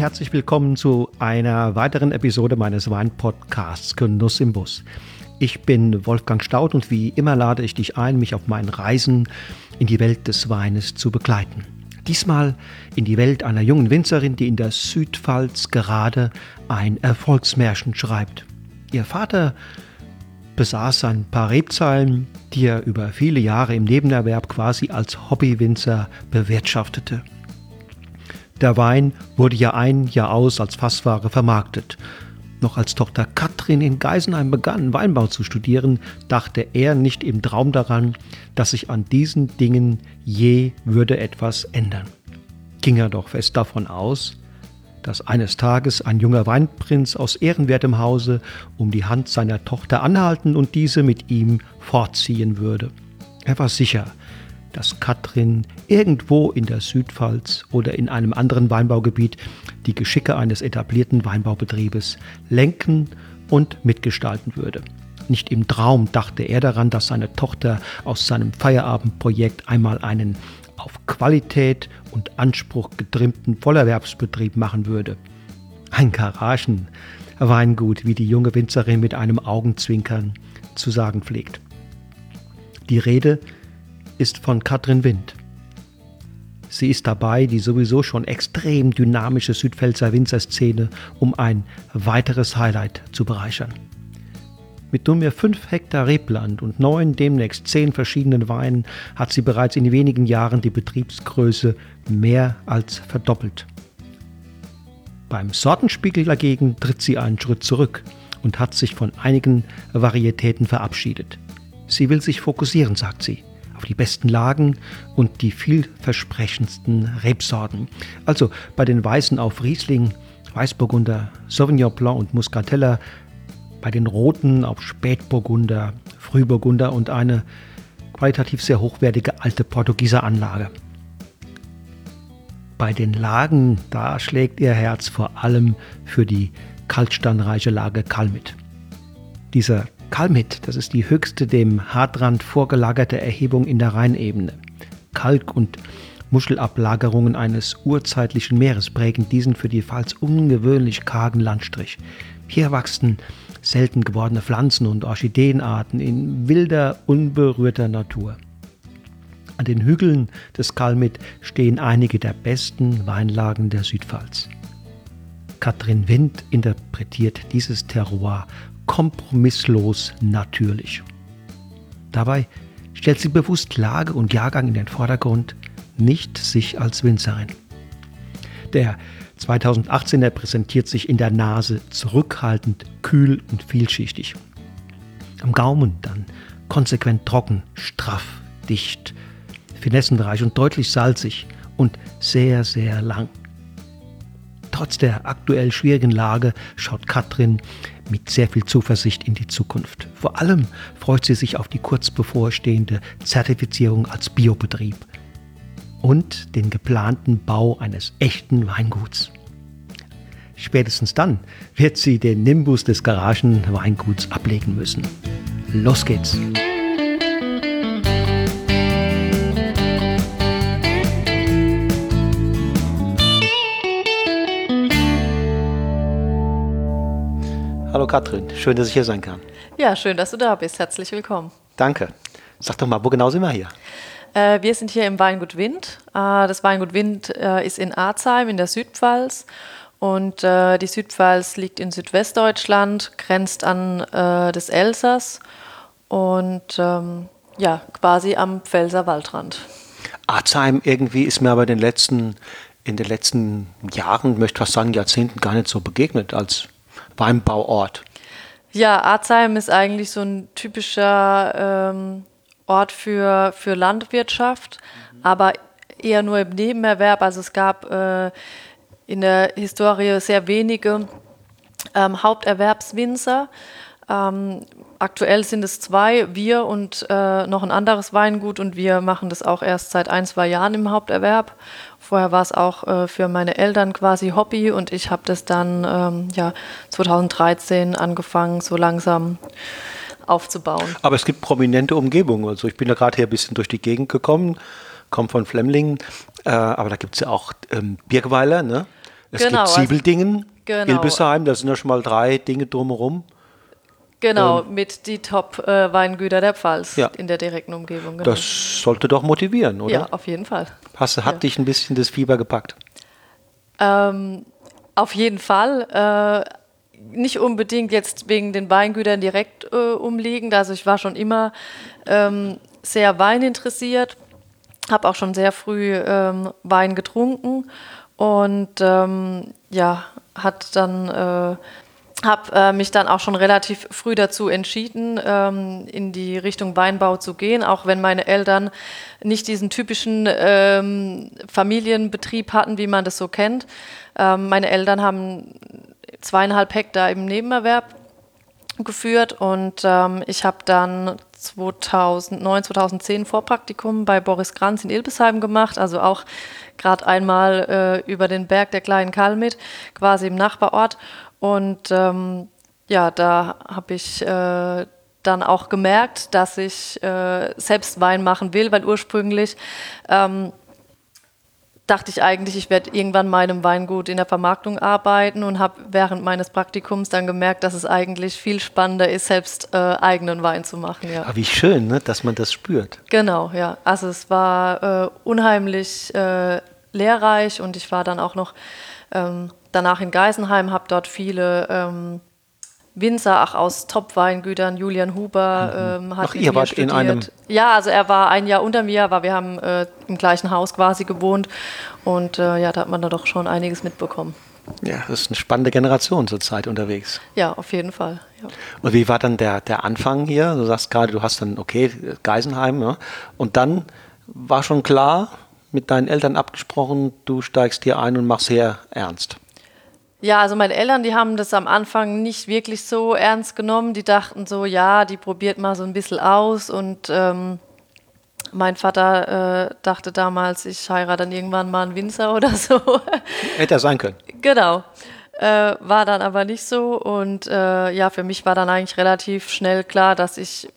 Herzlich willkommen zu einer weiteren Episode meines Weinpodcasts Genuss im Bus. Ich bin Wolfgang Staud und wie immer lade ich dich ein, mich auf meinen Reisen in die Welt des Weines zu begleiten. Diesmal in die Welt einer jungen Winzerin, die in der Südpfalz gerade ein Erfolgsmärchen schreibt. Ihr Vater besaß ein paar Rebzeilen, die er über viele Jahre im Nebenerwerb quasi als Hobbywinzer bewirtschaftete. Der Wein wurde Jahr ein, Jahr aus als Fassware vermarktet. Noch als Tochter Katrin in Geisenheim begann, Weinbau zu studieren, dachte er nicht im Traum daran, dass sich an diesen Dingen je würde etwas ändern. Ging er doch fest davon aus, dass eines Tages ein junger Weinprinz aus ehrenwertem Hause um die Hand seiner Tochter anhalten und diese mit ihm fortziehen würde. Er war sicher, dass Katrin irgendwo in der Südpfalz oder in einem anderen Weinbaugebiet die Geschicke eines etablierten Weinbaubetriebes lenken und mitgestalten würde. Nicht im Traum dachte er daran, dass seine Tochter aus seinem Feierabendprojekt einmal einen auf Qualität und Anspruch getrimmten Vollerwerbsbetrieb machen würde. Ein Garagenweingut, wie die junge Winzerin mit einem Augenzwinkern zu sagen pflegt. Die Rede ist von Katrin Wind. Sie ist dabei, die sowieso schon extrem dynamische Südpfälzer Winzerszene um ein weiteres Highlight zu bereichern. Mit nunmehr 5 Hektar Rebland und neun, demnächst zehn verschiedenen Weinen hat sie bereits in wenigen Jahren die Betriebsgröße mehr als verdoppelt. Beim Sortenspiegel dagegen tritt sie einen Schritt zurück und hat sich von einigen Varietäten verabschiedet. Sie will sich fokussieren, sagt sie, auf die besten Lagen und die vielversprechendsten Rebsorten. Also bei den Weißen auf Riesling, Weißburgunder, Sauvignon Blanc und Muscatella bei den Roten auf Spätburgunder, Frühburgunder und eine qualitativ sehr hochwertige alte Portugieser Anlage. Bei den Lagen, da schlägt ihr Herz vor allem für die kaltstandreiche Lage Kalmit. Dieser Kalmit, das ist die höchste dem Hartrand vorgelagerte Erhebung in der Rheinebene. Kalk- und Muschelablagerungen eines urzeitlichen Meeres prägen diesen für die Pfalz ungewöhnlich kargen Landstrich. Hier wachsen selten gewordene Pflanzen und Orchideenarten in wilder, unberührter Natur. An den Hügeln des Kalmit stehen einige der besten Weinlagen der Südpfalz. Katrin Wind interpretiert dieses Terroir kompromisslos natürlich. Dabei stellt sie bewusst Lage und Jahrgang in den Vordergrund, nicht sich als Winzerin. Der 2018er präsentiert sich in der Nase zurückhaltend, kühl und vielschichtig. Am Gaumen dann konsequent trocken, straff, dicht, finessenreich und deutlich salzig und sehr, sehr lang. Trotz der aktuell schwierigen Lage schaut Katrin mit sehr viel Zuversicht in die Zukunft. Vor allem freut sie sich auf die kurz bevorstehende Zertifizierung als Biobetrieb und den geplanten Bau eines echten Weinguts. Spätestens dann wird sie den Nimbus des Garagenweinguts ablegen müssen. Los geht's! Hallo Katrin, schön, dass ich hier sein kann. Ja, schön, dass du da bist. Herzlich willkommen. Danke. Sag doch mal, wo genau sind wir hier? Äh, wir sind hier im Weingut Wind. Äh, das Weingut Wind äh, ist in Arzheim in der Südpfalz. Und äh, die Südpfalz liegt in Südwestdeutschland, grenzt an das Elsass und ähm, ja, quasi am Pfälzer Waldrand. Arzheim irgendwie ist mir aber in den letzten, in den letzten Jahren, möchte fast sagen Jahrzehnten, gar nicht so begegnet als Weinbauort. Ja, Arzheim ist eigentlich so ein typischer ähm, Ort für, für Landwirtschaft, mhm. aber eher nur im Nebenerwerb. Also es gab äh, in der Historie sehr wenige ähm, Haupterwerbswinzer. Ähm, aktuell sind es zwei, wir und äh, noch ein anderes Weingut und wir machen das auch erst seit ein, zwei Jahren im Haupterwerb. Vorher war es auch äh, für meine Eltern quasi Hobby und ich habe das dann ähm, ja, 2013 angefangen, so langsam aufzubauen. Aber es gibt prominente Umgebungen. Also ich bin da gerade hier ein bisschen durch die Gegend gekommen, komme von Flemlingen, äh, aber da gibt es ja auch ähm, Birkweiler, ne? Es Genau, gibt also- Ziebeldingen, Genau. Ilbesheim, da sind ja schon mal drei Dinge drumherum. Genau, mit die Top-Weingüter der Pfalz Ja. in der direkten Umgebung. Genau. Das sollte doch motivieren, oder? ja, auf jeden Fall. Hast, hat Ja. dich ein bisschen das Fieber gepackt? Ähm, auf jeden Fall. Äh, nicht unbedingt jetzt wegen den Weingütern direkt äh, umliegend. Also ich war schon immer ähm, sehr weininteressiert, habe auch schon sehr früh ähm, Wein getrunken und ähm, ja, hat dann äh, habe äh, mich dann auch schon relativ früh dazu entschieden, ähm, in die Richtung Weinbau zu gehen, auch wenn meine Eltern nicht diesen typischen ähm, Familienbetrieb hatten, wie man das so kennt. Ähm, meine Eltern haben zweieinhalb Hektar im Nebenerwerb geführt und ähm, ich habe dann 2009, 2010 Vorpraktikum bei Boris Kranz in Ilbesheim gemacht, also auch gerade einmal äh, über den Berg der kleinen Kalmit, quasi im Nachbarort. Und ähm, ja, da habe ich äh, dann auch gemerkt, dass ich äh, selbst Wein machen will, weil ursprünglich ähm, dachte ich eigentlich, ich werde irgendwann meinem Weingut in der Vermarktung arbeiten und habe während meines Praktikums dann gemerkt, dass es eigentlich viel spannender ist, selbst äh, eigenen Wein zu machen. Ja. Aber wie schön, ne, dass man das spürt. Genau, ja. Also es war äh, unheimlich äh, lehrreich und ich war dann auch noch ähm, danach in Geisenheim, habe dort viele ähm, Winzer, auch aus Top-Weingütern, Julian Huber ähm, hat Ach, ihr wart in einem- Ja, also er war ein Jahr unter mir, aber wir haben äh, im gleichen Haus quasi gewohnt und äh, ja, da hat man da doch schon einiges mitbekommen. Ja, das ist eine spannende Generation zurzeit unterwegs. Ja, auf jeden Fall. Ja. Und wie war dann der, der Anfang hier? Du sagst gerade, du hast dann, okay, Geisenheim, ja? und dann war schon klar, mit deinen Eltern abgesprochen, du steigst hier ein und machst hier ernst. Ja, also meine Eltern, die haben das am Anfang nicht wirklich so ernst genommen. Die dachten so, ja, die probiert mal so ein bisschen aus. Und ähm, mein Vater äh, dachte damals, ich heirate dann irgendwann mal einen Winzer oder so. Hätte er sein können. genau. Äh, war dann aber nicht so. Und äh, ja, für mich war dann eigentlich relativ schnell klar, dass ich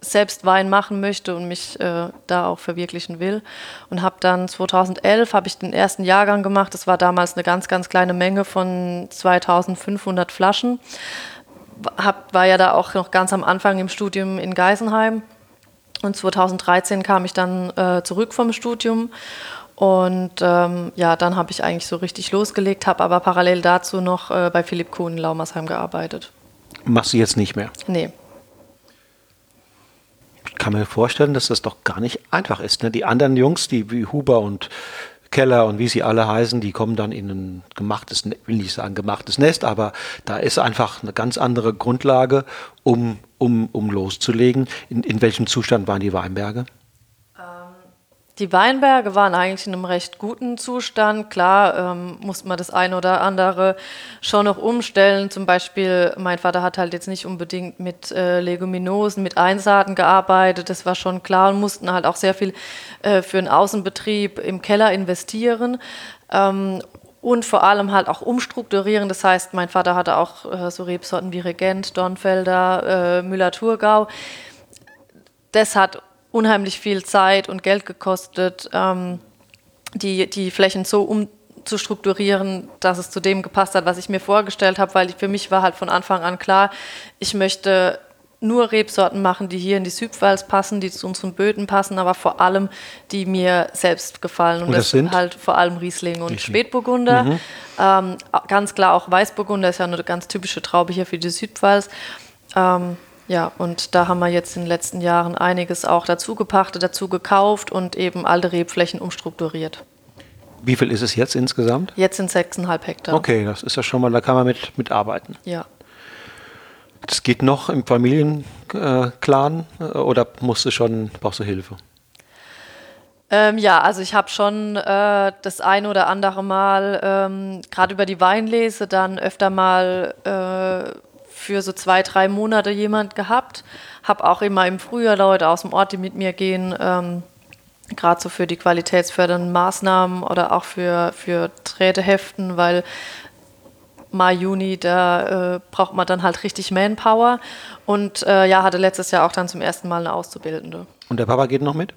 selbst Wein machen möchte und mich äh, da auch verwirklichen will. Und habe dann 2011 habe ich den ersten Jahrgang gemacht. Das war damals eine ganz, ganz kleine Menge von 2500 Flaschen. Hab, war ja da auch noch ganz am Anfang im Studium in Geisenheim. Und 2013 kam ich dann äh, zurück vom Studium. Und ähm, ja, dann habe ich eigentlich so richtig losgelegt, habe aber parallel dazu noch äh, bei Philipp Kuhn in Laumersheim gearbeitet. Machst du jetzt nicht mehr. Nee, kann mir vorstellen, dass das doch gar nicht einfach ist. Ne? Die anderen Jungs, die wie Huber und Keller und wie sie alle heißen, die kommen dann in ein gemachtes, Ne- will nicht sagen gemachtes Nest, aber da ist einfach eine ganz andere Grundlage, um, um, um loszulegen. In, in welchem Zustand waren die Weinberge? Die Weinberge waren eigentlich in einem recht guten Zustand. Klar ähm, musste man das eine oder andere schon noch umstellen. Zum Beispiel, mein Vater hat halt jetzt nicht unbedingt mit äh, Leguminosen, mit Einsaaten gearbeitet. Das war schon klar und mussten halt auch sehr viel äh, für den Außenbetrieb im Keller investieren. Ähm, und vor allem halt auch umstrukturieren. Das heißt, mein Vater hatte auch äh, so Rebsorten wie Regent, Dornfelder, äh, Müller-Thurgau das hat unheimlich viel Zeit und Geld gekostet, ähm, die, die Flächen so umzustrukturieren, dass es zu dem gepasst hat, was ich mir vorgestellt habe, weil ich, für mich war halt von Anfang an klar, ich möchte nur Rebsorten machen, die hier in die Südpfalz passen, die zu unseren Böden passen, aber vor allem, die mir selbst gefallen. Und, Und das sind? halt vor allem Riesling und Riesling. Spätburgunder. Ähm, ganz klar auch Weißburgunder ist ja eine ganz typische Traube hier für die Südpfalz. Ähm, ja, und da haben wir jetzt in den letzten Jahren einiges auch dazu gepachtet, dazu gekauft und eben alte Rebflächen umstrukturiert. Wie viel ist es jetzt insgesamt? Jetzt sind 6,5 Hektar. Okay, das ist ja schon mal, da kann man mit, mit arbeiten. Ja. Das geht noch im Familienclan äh, oder musst du schon, brauchst du Hilfe? Ähm, ja, also ich habe schon äh, das ein oder andere Mal, ähm, gerade über die Weinlese, dann öfter mal äh, für so zwei, drei Monate jemand gehabt. Habe auch immer im Frühjahr Leute aus dem Ort, die mit mir gehen, ähm, gerade so für die qualitätsfördernden Maßnahmen oder auch für, für Trädeheften, weil Mai, Juni, da äh, braucht man dann halt richtig Manpower. Und äh, ja, hatte letztes Jahr auch dann zum ersten Mal eine Auszubildende. Und der Papa geht noch mit?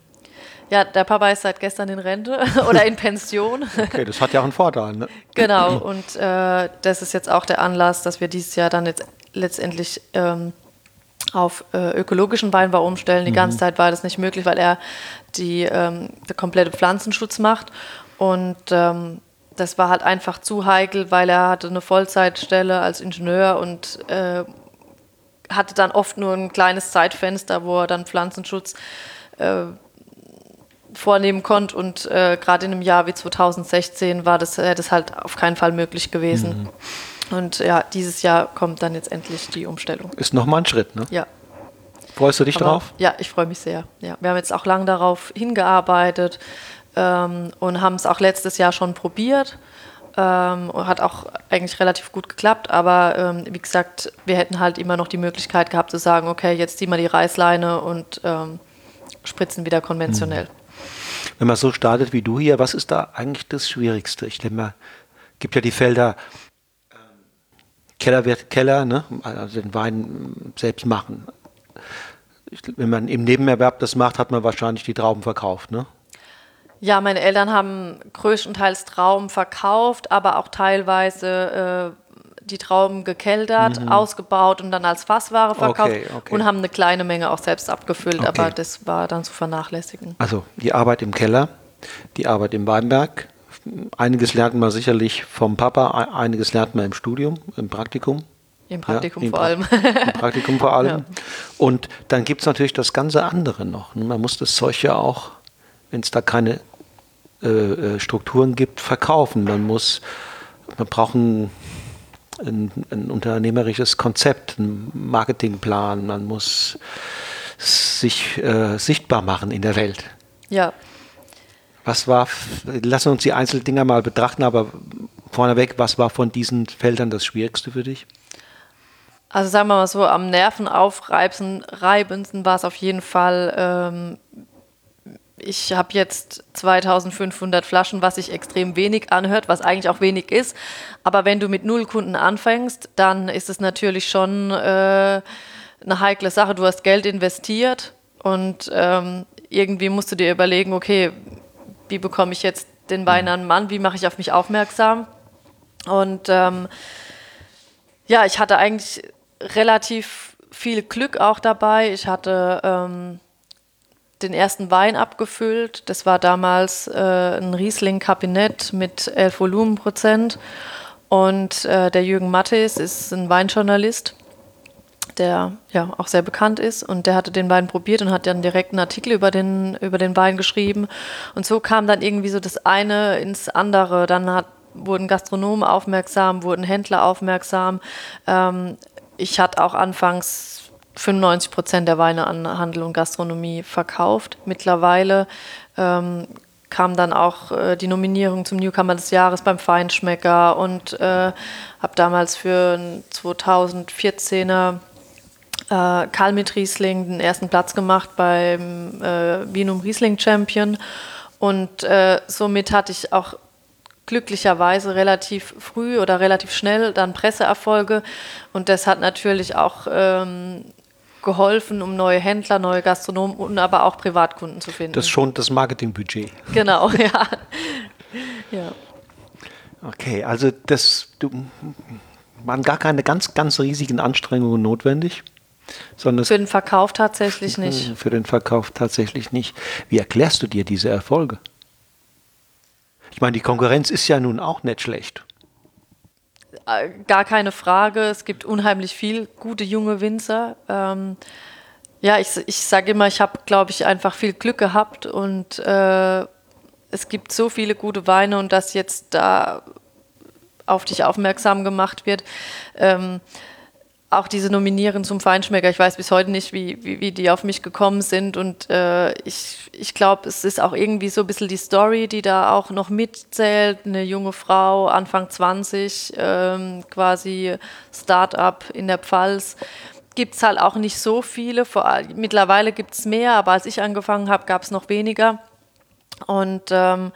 Ja, der Papa ist seit gestern in Rente oder in Pension. Okay, das hat ja auch einen Vorteil. Ne? Genau, und äh, das ist jetzt auch der Anlass, dass wir dieses Jahr dann jetzt letztendlich ähm, auf äh, ökologischen Weinbau umstellen. Die mhm. ganze Zeit war das nicht möglich, weil er die ähm, der komplette Pflanzenschutz macht. Und ähm, das war halt einfach zu heikel, weil er hatte eine Vollzeitstelle als Ingenieur und äh, hatte dann oft nur ein kleines Zeitfenster, wo er dann Pflanzenschutz äh, vornehmen konnte. Und äh, gerade in einem Jahr wie 2016 war das, das halt auf keinen Fall möglich gewesen. Mhm. Und ja, dieses Jahr kommt dann jetzt endlich die Umstellung. Ist nochmal ein Schritt, ne? Ja. Freust du dich Aber, drauf? Ja, ich freue mich sehr. Ja, wir haben jetzt auch lange darauf hingearbeitet ähm, und haben es auch letztes Jahr schon probiert. Ähm, hat auch eigentlich relativ gut geklappt, aber ähm, wie gesagt, wir hätten halt immer noch die Möglichkeit gehabt zu sagen, okay, jetzt ziehen wir die Reißleine und ähm, spritzen wieder konventionell. Hm. Wenn man so startet wie du hier, was ist da eigentlich das Schwierigste? Ich denke mal, es gibt ja die Felder Keller wird Keller, ne? also den Wein selbst machen. Wenn man im Nebenerwerb das macht, hat man wahrscheinlich die Trauben verkauft, ne? Ja, meine Eltern haben größtenteils Trauben verkauft, aber auch teilweise äh, die Trauben gekeltert, mhm. ausgebaut und dann als Fassware verkauft okay, okay. und haben eine kleine Menge auch selbst abgefüllt, okay. aber das war dann zu vernachlässigen. Also die Arbeit im Keller, die Arbeit im Weinberg, einiges lernt man sicherlich vom Papa, einiges lernt man im Studium, im Praktikum. Im Praktikum ja, vor allem. Im Praktikum vor allem. Ja. Und dann gibt es natürlich das ganze andere noch. Man muss das Zeug ja auch, wenn es da keine äh, äh, Strukturen gibt, verkaufen. Man muss, man braucht ein, ein, ein unternehmerisches Konzept, einen Marketingplan, man muss sich äh, sichtbar machen in der Welt. Ja, was war, lassen uns die Einzeldinger mal betrachten, aber vorneweg, was war von diesen Feldern das Schwierigste für dich? Also sagen wir mal so, am Nervenaufreibendsten war es auf jeden Fall, ähm, ich habe jetzt 2500 Flaschen, was sich extrem wenig anhört, was eigentlich auch wenig ist. Aber wenn du mit null Kunden anfängst, dann ist es natürlich schon äh, eine heikle Sache. Du hast Geld investiert und ähm, irgendwie musst du dir überlegen, okay, wie bekomme ich jetzt den Wein an den Mann, wie mache ich auf mich aufmerksam. Und ähm, ja, ich hatte eigentlich relativ viel Glück auch dabei. Ich hatte ähm, den ersten Wein abgefüllt. Das war damals äh, ein Riesling-Kabinett mit 11 Volumenprozent. Und äh, der Jürgen Mattes ist ein Weinjournalist der ja auch sehr bekannt ist und der hatte den Wein probiert und hat dann direkt einen Artikel über den, über den Wein geschrieben. Und so kam dann irgendwie so das eine ins andere. Dann hat, wurden Gastronomen aufmerksam, wurden Händler aufmerksam. Ähm, ich hatte auch anfangs 95 Prozent der Weine an Handel und Gastronomie verkauft. Mittlerweile ähm, kam dann auch äh, die Nominierung zum Newcomer des Jahres beim Feinschmecker und äh, habe damals für einen 2014er äh, Karl mit Riesling den ersten Platz gemacht beim äh, Wienum Riesling Champion. Und äh, somit hatte ich auch glücklicherweise relativ früh oder relativ schnell dann Presseerfolge. Und das hat natürlich auch ähm, geholfen, um neue Händler, neue Gastronomen und aber auch Privatkunden zu finden. Das schont das Marketingbudget. Genau, ja. ja. Okay, also das du, waren gar keine ganz, ganz riesigen Anstrengungen notwendig. Sondern für den Verkauf tatsächlich nicht. Für den Verkauf tatsächlich nicht. Wie erklärst du dir diese Erfolge? Ich meine, die Konkurrenz ist ja nun auch nicht schlecht. Äh, gar keine Frage. Es gibt unheimlich viel gute junge Winzer. Ähm, ja, ich, ich sage immer, ich habe, glaube ich, einfach viel Glück gehabt und äh, es gibt so viele gute Weine und dass jetzt da auf dich aufmerksam gemacht wird. Ähm, auch diese Nominieren zum Feinschmecker, ich weiß bis heute nicht, wie, wie, wie die auf mich gekommen sind. Und äh, ich, ich glaube, es ist auch irgendwie so ein bisschen die Story, die da auch noch mitzählt. Eine junge Frau, Anfang 20, ähm, quasi Start-up in der Pfalz. Gibt es halt auch nicht so viele. Vor, mittlerweile gibt es mehr, aber als ich angefangen habe, gab es noch weniger. Und ähm,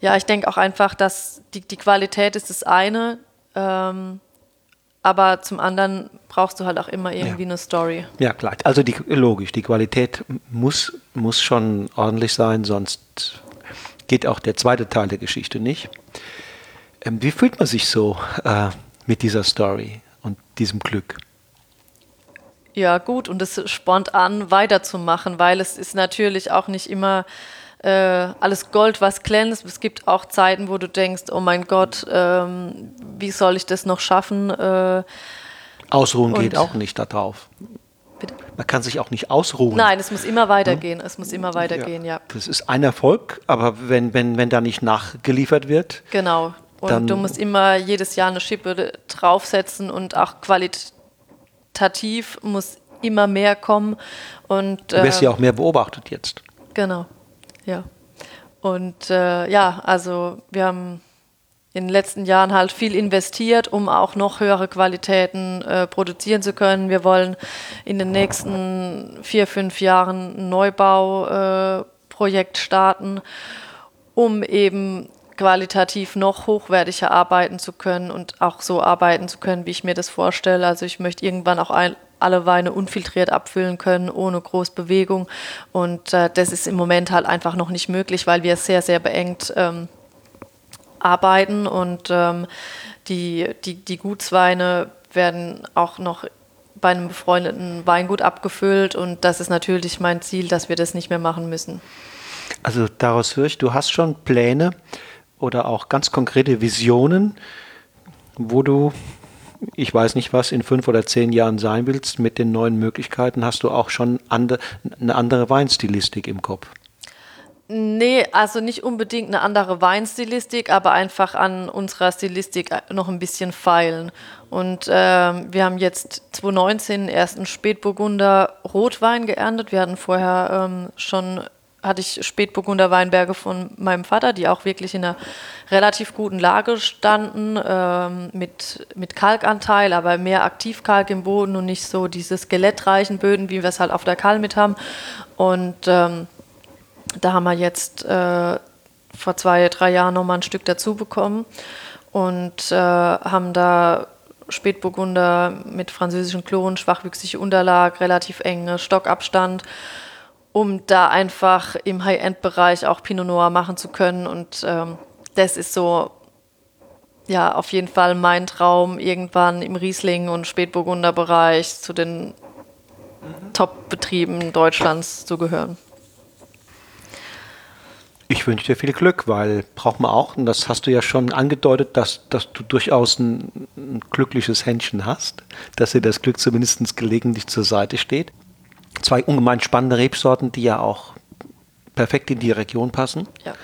ja, ich denke auch einfach, dass die, die Qualität ist das eine. Ähm, aber zum anderen brauchst du halt auch immer irgendwie ja. eine Story. Ja, klar. Also die, logisch, die Qualität muss, muss schon ordentlich sein, sonst geht auch der zweite Teil der Geschichte nicht. Ähm, wie fühlt man sich so äh, mit dieser Story und diesem Glück? Ja, gut, und es spornt an, weiterzumachen, weil es ist natürlich auch nicht immer äh, alles Gold, was glänzt. Es gibt auch Zeiten, wo du denkst, oh mein Gott, ähm, wie soll ich das noch schaffen? Äh, Ausruhen geht auch nicht darauf. Bitte? Man kann sich auch nicht ausruhen. Nein, es muss immer weitergehen. Hm? Es muss immer weitergehen, ja. ja. Das ist ein Erfolg, aber wenn, wenn, wenn da nicht nachgeliefert wird. Genau. Und du musst immer jedes Jahr eine Schippe draufsetzen und auch qualitativ muss immer mehr kommen. Und, du wirst äh, ja auch mehr beobachtet jetzt. Genau, ja. Und äh, ja, also wir haben in den letzten Jahren halt viel investiert, um auch noch höhere Qualitäten äh, produzieren zu können. Wir wollen in den nächsten vier, fünf Jahren ein Neubauprojekt äh, starten, um eben qualitativ noch hochwertiger arbeiten zu können und auch so arbeiten zu können, wie ich mir das vorstelle. Also ich möchte irgendwann auch ein, alle Weine unfiltriert abfüllen können, ohne groß Bewegung. Und äh, das ist im Moment halt einfach noch nicht möglich, weil wir sehr, sehr beengt ähm, arbeiten und ähm, die, die, die Gutsweine werden auch noch bei einem befreundeten Weingut abgefüllt und das ist natürlich mein Ziel, dass wir das nicht mehr machen müssen. Also daraus höre ich, du hast schon Pläne oder auch ganz konkrete Visionen, wo du, ich weiß nicht was, in fünf oder zehn Jahren sein willst mit den neuen Möglichkeiten, hast du auch schon andere, eine andere Weinstilistik im Kopf? Nee, also nicht unbedingt eine andere Weinstilistik, aber einfach an unserer Stilistik noch ein bisschen feilen. Und ähm, wir haben jetzt 2019 ersten Spätburgunder Rotwein geerntet. Wir hatten vorher ähm, schon hatte ich Spätburgunder Weinberge von meinem Vater, die auch wirklich in einer relativ guten Lage standen, ähm, mit, mit Kalkanteil, aber mehr Aktivkalk im Boden und nicht so diese skelettreichen Böden, wie wir es halt auf der Kall mit haben. Und ähm, da haben wir jetzt äh, vor zwei, drei Jahren nochmal ein Stück dazu bekommen und äh, haben da Spätburgunder mit französischen Klonen, schwachwüchsige Unterlag, relativ enge Stockabstand um da einfach im High-End-Bereich auch Pinot Noir machen zu können. Und ähm, das ist so, ja, auf jeden Fall mein Traum, irgendwann im Riesling- und Spätburgunder-Bereich zu den mhm. Top-Betrieben Deutschlands zu gehören. Ich wünsche dir viel Glück, weil braucht man auch, und das hast du ja schon angedeutet, dass, dass du durchaus ein, ein glückliches Händchen hast, dass dir das Glück zumindest gelegentlich zur Seite steht zwei ungemein spannende Rebsorten, die ja auch perfekt in die Region passen. Ja.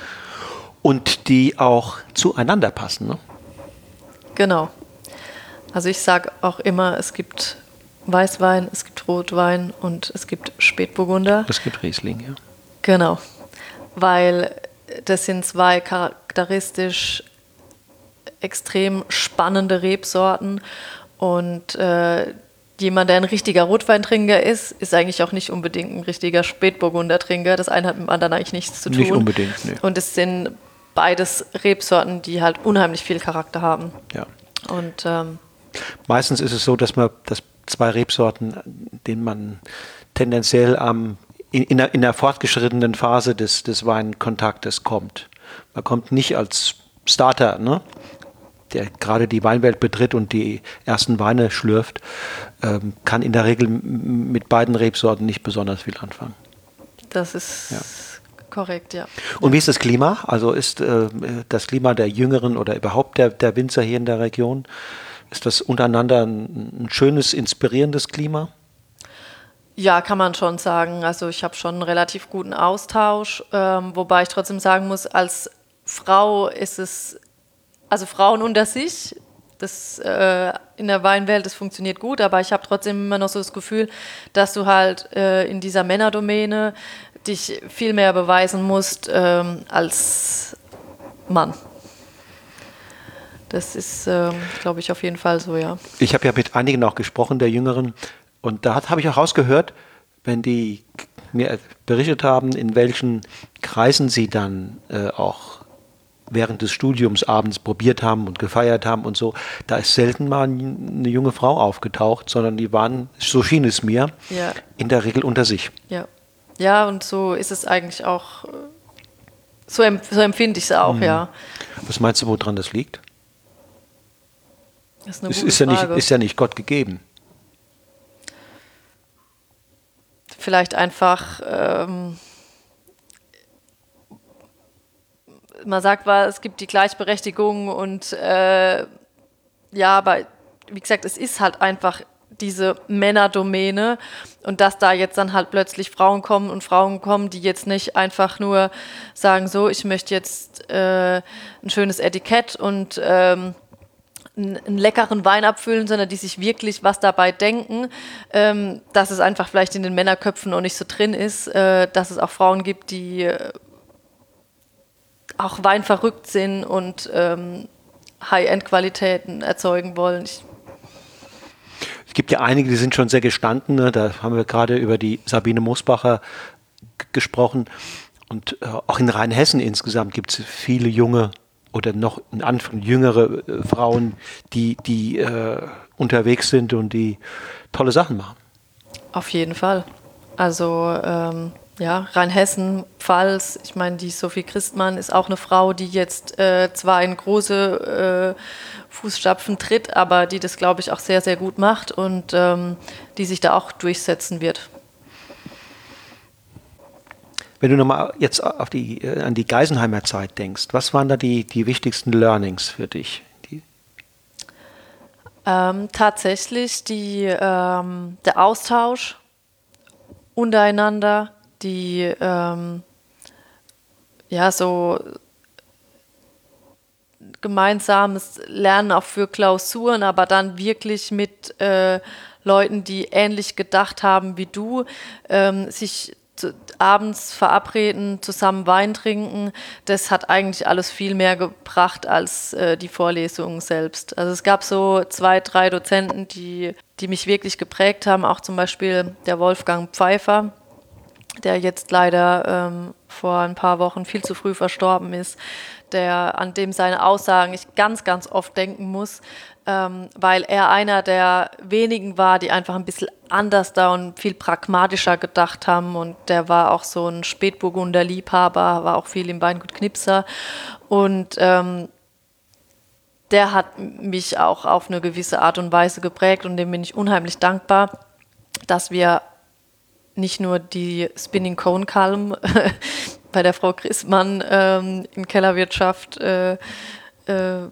Und die auch zueinander passen. Ne? Genau. Also ich sage auch immer, es gibt Weißwein, es gibt Rotwein und es gibt Spätburgunder. Es gibt Riesling, ja. Genau. Weil das sind zwei charakteristisch extrem spannende Rebsorten und äh, jemand, der ein richtiger Rotweintrinker ist, ist eigentlich auch nicht unbedingt ein richtiger Spätburgunder-Trinker. Das eine hat mit dem anderen eigentlich nichts zu tun. Nicht unbedingt, nee. Und es sind beides Rebsorten, die halt unheimlich viel Charakter haben. Ja. Und ähm, meistens ist es so, dass man dass zwei Rebsorten, denen man tendenziell am in, in, der, in der fortgeschrittenen Phase des, des Weinkontaktes kommt. Man kommt nicht als Starter, ne? Der gerade die Weinwelt betritt und die ersten Weine schlürft, ähm, kann in der Regel mit beiden Rebsorten nicht besonders viel anfangen. Das ist ja. korrekt, ja. Und wie ist das Klima? Also ist äh, das Klima der Jüngeren oder überhaupt der, der Winzer hier in der Region, ist das untereinander ein, ein schönes, inspirierendes Klima? Ja, kann man schon sagen. Also ich habe schon einen relativ guten Austausch, ähm, wobei ich trotzdem sagen muss, als Frau ist es also Frauen unter sich, das äh, in der Weinwelt, das funktioniert gut, aber ich habe trotzdem immer noch so das Gefühl, dass du halt äh, in dieser Männerdomäne dich viel mehr beweisen musst ähm, als Mann. Das ist, ähm, glaube ich, auf jeden Fall so, ja. Ich habe ja mit einigen auch gesprochen, der Jüngeren, und da habe ich auch rausgehört, wenn die mir berichtet haben, in welchen Kreisen sie dann äh, auch während des Studiums abends probiert haben und gefeiert haben und so, da ist selten mal eine junge Frau aufgetaucht, sondern die waren, so schien es mir, ja. in der Regel unter sich. Ja. Ja, und so ist es eigentlich auch, so, so empfinde ich es auch, mhm. ja. Was meinst du, woran das liegt? Das ist, eine es ist, ja nicht, ist ja nicht Gott gegeben. Vielleicht einfach, ähm, man sagt, es gibt die Gleichberechtigung und äh, ja, aber wie gesagt, es ist halt einfach diese Männerdomäne und dass da jetzt dann halt plötzlich Frauen kommen und Frauen kommen, die jetzt nicht einfach nur sagen, so, ich möchte jetzt äh, ein schönes Etikett und ähm, einen leckeren Wein abfüllen, sondern die sich wirklich was dabei denken, ähm, dass es einfach vielleicht in den Männerköpfen noch nicht so drin ist, äh, dass es auch Frauen gibt, die äh, auch weinverrückt sind und ähm, High-End-Qualitäten erzeugen wollen. Ich es gibt ja einige, die sind schon sehr gestanden. Ne? Da haben wir gerade über die Sabine Mosbacher gesprochen. Und äh, auch in Rheinhessen insgesamt gibt es viele junge oder noch in Anfang jüngere äh, Frauen, die, die äh, unterwegs sind und die tolle Sachen machen. Auf jeden Fall. Also ähm, ja, Rheinhessen, Pfalz, ich meine, die Sophie Christmann ist auch eine Frau, die jetzt äh, zwar in große äh, Fußstapfen tritt, aber die das, glaube ich, auch sehr, sehr gut macht und ähm, die sich da auch durchsetzen wird. Wenn du nochmal jetzt auf die, äh, an die Geisenheimer Zeit denkst, was waren da die, die wichtigsten Learnings für dich? Ähm, tatsächlich die, ähm, der Austausch untereinander, die ähm, ja so gemeinsames Lernen auch für Klausuren, aber dann wirklich mit äh, Leuten, die ähnlich gedacht haben wie du, ähm, sich abends verabreden, zusammen Wein trinken, das hat eigentlich alles viel mehr gebracht als äh, die Vorlesungen selbst. Also es gab so zwei, drei Dozenten, die, die mich wirklich geprägt haben, auch zum Beispiel der Wolfgang Pfeiffer, der jetzt leider ähm, vor ein paar Wochen viel zu früh verstorben ist, der, an dem seine Aussagen ich ganz, ganz oft denken muss, ähm, weil er einer der wenigen war, die einfach ein bisschen anders da und viel pragmatischer gedacht haben. Und der war auch so ein Spätburgunder Liebhaber, war auch viel im Weingut Knipser. Und ähm, der hat mich auch auf eine gewisse Art und Weise geprägt und dem bin ich unheimlich dankbar, dass wir nicht nur die Spinning Cone Calm bei der Frau Christmann ähm, in Kellerwirtschaft äh, äh,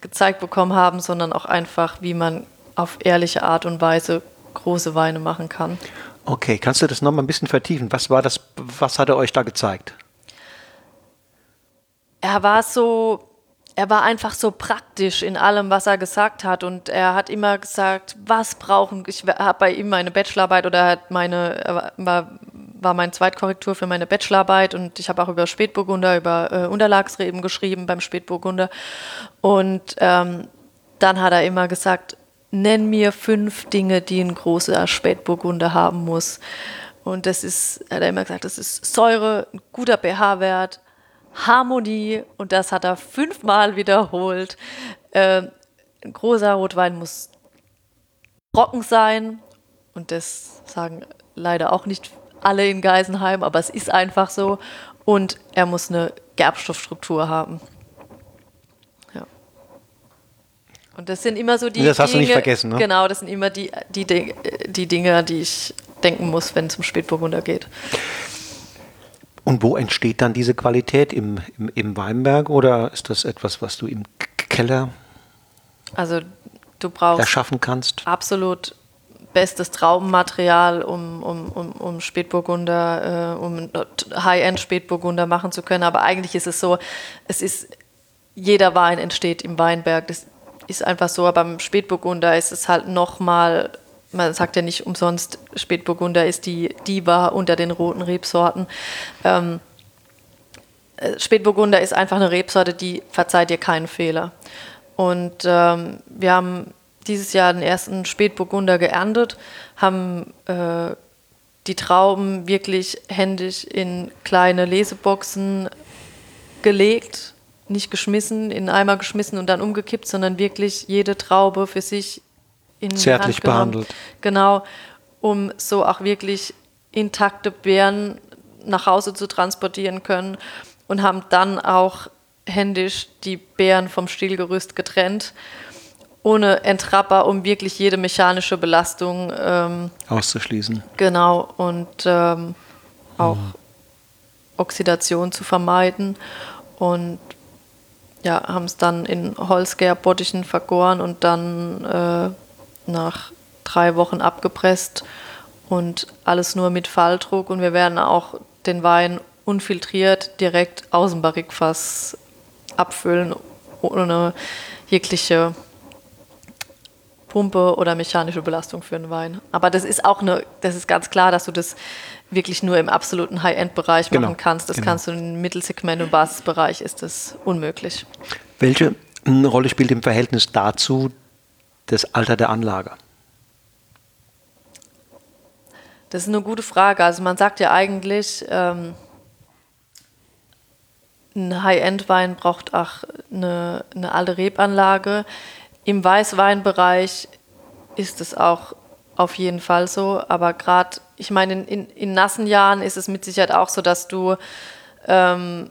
gezeigt bekommen haben, sondern auch einfach, wie man auf ehrliche Art und Weise große Weine machen kann. Okay, kannst du das nochmal ein bisschen vertiefen? Was war das, was hat er euch da gezeigt? Er war so, er war einfach so praktisch in allem, was er gesagt hat. Und er hat immer gesagt, was brauchen, ich habe bei ihm meine Bachelorarbeit oder hat meine, war, war mein Zweitkorrektur für meine Bachelorarbeit und ich habe auch über Spätburgunder, über äh, Unterlagsreben geschrieben beim Spätburgunder. Und ähm, dann hat er immer gesagt, nenn mir fünf Dinge, die ein großer Spätburgunder haben muss. Und das ist, hat er immer gesagt, das ist Säure, ein guter pH-Wert, Harmonie und das hat er fünfmal wiederholt. Äh, ein großer Rotwein muss trocken sein und das sagen leider auch nicht alle in Geisenheim, aber es ist einfach so und er muss eine Gerbstoffstruktur haben. Ja. Und das sind immer so die. Das hast Dinge, du nicht vergessen, ne? Genau, das sind immer die, die, die Dinge, die ich denken muss, wenn es um Spätburgunder geht. Und wo entsteht dann diese Qualität? Im, im, im Weinberg oder ist das etwas, was du im Keller also du brauchst erschaffen kannst? Absolut bestes Traubenmaterial, um, um, um, um Spätburgunder, äh, um High-End Spätburgunder machen zu können. Aber eigentlich ist es so, es ist, jeder Wein entsteht im Weinberg. Das ist einfach so, aber beim Spätburgunder ist es halt nochmal man sagt ja nicht umsonst, Spätburgunder ist die Diva unter den roten Rebsorten. Ähm, äh, Spätburgunder ist einfach eine Rebsorte, die verzeiht dir keinen Fehler. Und ähm, wir haben dieses Jahr den ersten Spätburgunder geerntet, haben äh, die Trauben wirklich händisch in kleine Leseboxen gelegt nicht geschmissen, in einen Eimer geschmissen und dann umgekippt, sondern wirklich jede Traube für sich in Zärtlich behandelt. Genau, um so auch wirklich intakte Beeren nach Hause zu transportieren können und haben dann auch händisch die Beeren vom Stielgerüst getrennt, ohne Entrapper, um wirklich jede mechanische Belastung ähm, Auszuschließen. Genau, und ähm, auch Oxidation zu vermeiden. Und ja, haben es dann in Holzgärbottichen vergoren und dann äh, nach drei Wochen abgepresst und alles nur mit Falldruck. Und wir werden auch den Wein unfiltriert direkt aus dem Barrikfass abfüllen, ohne jegliche Pumpe oder mechanische Belastung für einen Wein. Aber das ist auch eine, das ist ganz klar, dass du das wirklich nur im absoluten High-End-Bereich Genau, machen kannst. Das genau. kannst du im Mittelsegment und Basisbereich ist das unmöglich. Welche mh, Rolle spielt im Verhältnis dazu das Alter der Anlage? Das ist eine gute Frage. Also man sagt ja eigentlich, ähm, ein High-End-Wein braucht auch eine, eine alte Rebanlage. Im Weißweinbereich ist es auch auf jeden Fall so. Aber gerade, ich meine, in, in, in nassen Jahren ist es mit Sicherheit auch so, dass du ähm,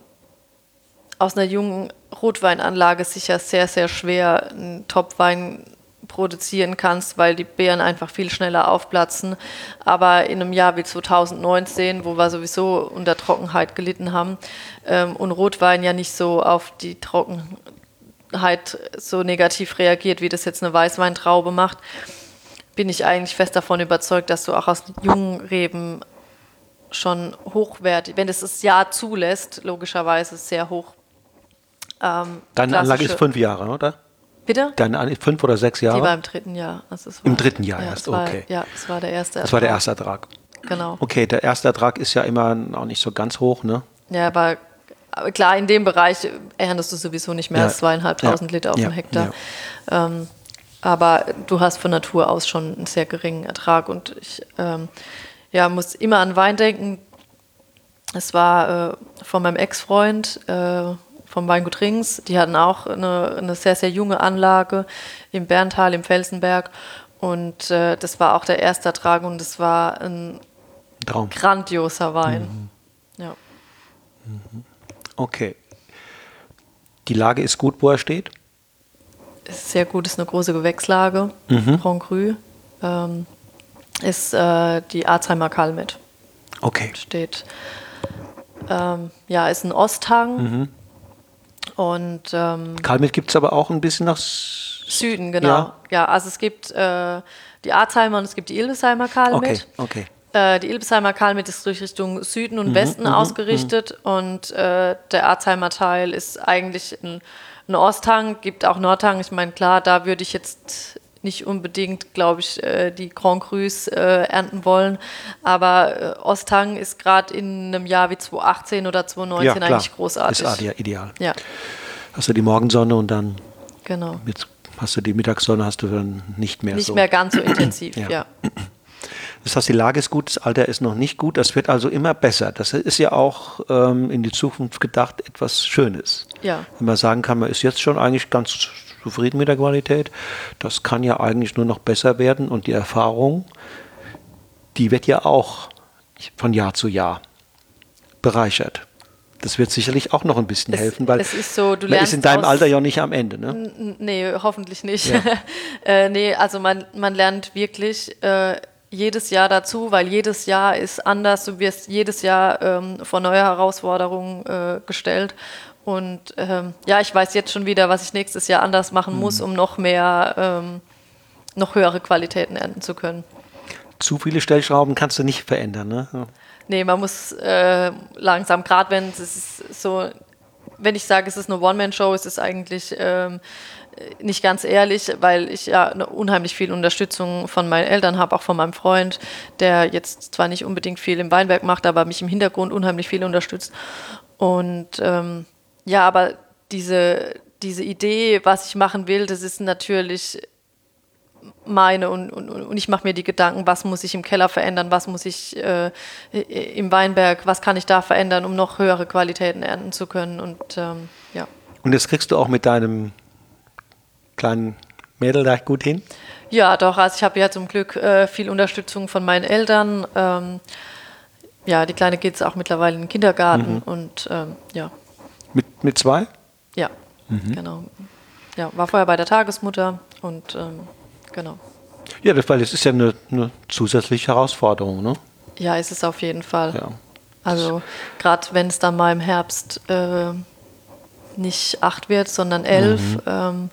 aus einer jungen Rotweinanlage sicher sehr, sehr schwer einen Topwein produzieren kannst, weil die Beeren einfach viel schneller aufplatzen. Aber in einem Jahr wie 2019, wo wir sowieso unter Trockenheit gelitten haben ähm, und Rotwein ja nicht so auf die Trockenheit so negativ reagiert, wie das jetzt eine Weißweintraube macht, bin ich eigentlich fest davon überzeugt, dass du auch aus jungen Reben schon hochwertig, wenn es das Jahr zulässt, logischerweise sehr hoch. Ähm, Deine Anlage ist fünf Jahre, oder? Bitte? An- fünf oder sechs Die war Jahre? im dritten Jahr. Also es Im war- dritten Jahr ja, erst, war, okay. Ja, es war der erste. Das war der Ertrag. erste Ertrag. Genau. Okay, der erste Ertrag ist ja immer auch nicht so ganz hoch, ne? Ja, aber klar, in dem Bereich erntest du sowieso nicht mehr Ja. als zweieinhalbtausend Ja. Liter auf Ja. dem Hektar. Ähm, aber du hast von Natur aus schon einen sehr geringen Ertrag und ich ähm, ja, muss immer an Wein denken. Es war äh, von meinem Ex-Freund äh, vom Weingut Rings. Die hatten auch eine, eine sehr, sehr junge Anlage im Berntal, im Felsenberg. Und äh, das war auch der erste Ertrag und es war ein Traum. grandioser Wein. Ja. Okay. Die Lage ist gut, wo er steht. ist sehr gut, ist eine große Gewächslage. Mhm. Grand Cru. Ähm, ist äh, die Arzheimer Kalmit. Okay. Steht. Ähm, ja, ist ein Osthang. Mhm. Und ähm, Kalmit gibt es aber auch ein bisschen nach Süden, genau. Ja. Ja, also es gibt äh, die Arzheimer und es gibt die Ilbesheimer Kalmit. Okay, okay. Äh, die Ilbesheimer Kalmit ist durch Richtung Süden Mhm, und Westen ausgerichtet und äh, der Arzheimer Teil ist eigentlich ein, ein Osthang, gibt auch Nordhang. Ich meine, klar, da würde ich jetzt nicht unbedingt, glaube ich, äh, die Grand Crus äh, ernten wollen, aber äh, Osthang ist gerade in einem Jahr wie 2018 oder 2019 eigentlich großartig. Ist ide- ideal. Ja, Hast du die Morgensonne und dann genau. jetzt hast du die Mittagssonne, hast du dann nicht mehr Nicht so. mehr ganz so intensiv, Ja. ja. Das heißt, die Lage ist gut, das Alter ist noch nicht gut, das wird also immer besser. Das ist ja auch ähm, in die Zukunft gedacht etwas Schönes. Ja. Wenn man sagen kann, man ist jetzt schon eigentlich ganz zufrieden mit der Qualität, das kann ja eigentlich nur noch besser werden und die Erfahrung, die wird ja auch von Jahr zu Jahr bereichert. Das wird sicherlich auch noch ein bisschen Es- helfen, weil es ist so, du man ist in deinem Alter ja nicht am Ende. Ne? Nee, hoffentlich nicht. Ja. äh, nee, also man, man lernt wirklich äh, jedes Jahr dazu, weil jedes Jahr ist anders. Du wirst jedes Jahr ähm, vor neue Herausforderungen äh, gestellt. Und ähm, ja, ich weiß jetzt schon wieder, was ich nächstes Jahr anders machen Mhm. muss, um noch mehr, ähm, noch höhere Qualitäten ernten zu können. Zu viele Stellschrauben kannst du nicht verändern. Ne? Nee, man muss äh, langsam, gerade wenn es so, wenn ich sage, es ist eine One-Man-Show, ist es eigentlich ähm, nicht ganz ehrlich, weil ich ja unheimlich viel Unterstützung von meinen Eltern habe, auch von meinem Freund, der jetzt zwar nicht unbedingt viel im Weinberg macht, aber mich im Hintergrund unheimlich viel unterstützt. Und ähm, ja, aber diese, diese Idee, was ich machen will, das ist natürlich meine und, und, und ich mache mir die Gedanken, was muss ich im Keller verändern, was muss ich äh, im Weinberg, was kann ich da verändern, um noch höhere Qualitäten ernten zu können und ähm, ja. Und das kriegst du auch mit deinem kleinen Mädel da gut hin? Ja, doch. Also ich habe ja zum Glück äh, viel Unterstützung von meinen Eltern. Ähm, ja, die Kleine geht auch mittlerweile in den Kindergarten mhm. und ähm, ja. Mit, mit zwei? Ja, mhm. genau. Ja, war vorher bei der Tagesmutter und ähm, genau. Ja, das, weil es ist ja eine, eine, zusätzliche Herausforderung, ne? Ja, ist es auf jeden Fall. Ja. Also gerade wenn es dann mal im Herbst äh, nicht acht wird, sondern elf, mhm. ähm,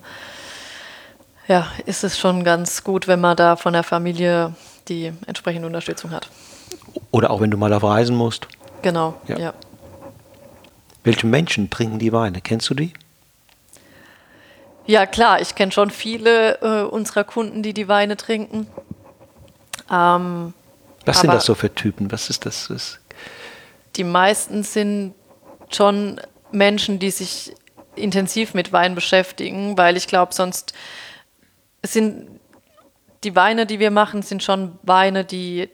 ja, ist es schon ganz gut, wenn man da von der Familie die entsprechende Unterstützung hat. Oder auch wenn du mal auf Reisen musst. Genau, ja. ja. Welche Menschen trinken die Weine? Kennst du die? Ja, klar, ich kenne schon viele äh, unserer Kunden, die die Weine trinken. Ähm, Was sind das so für Typen? Was ist das? Was? Die meisten sind schon Menschen, die sich intensiv mit Wein beschäftigen, weil ich glaube, sonst sind die Weine, die wir machen, sind schon Weine, die,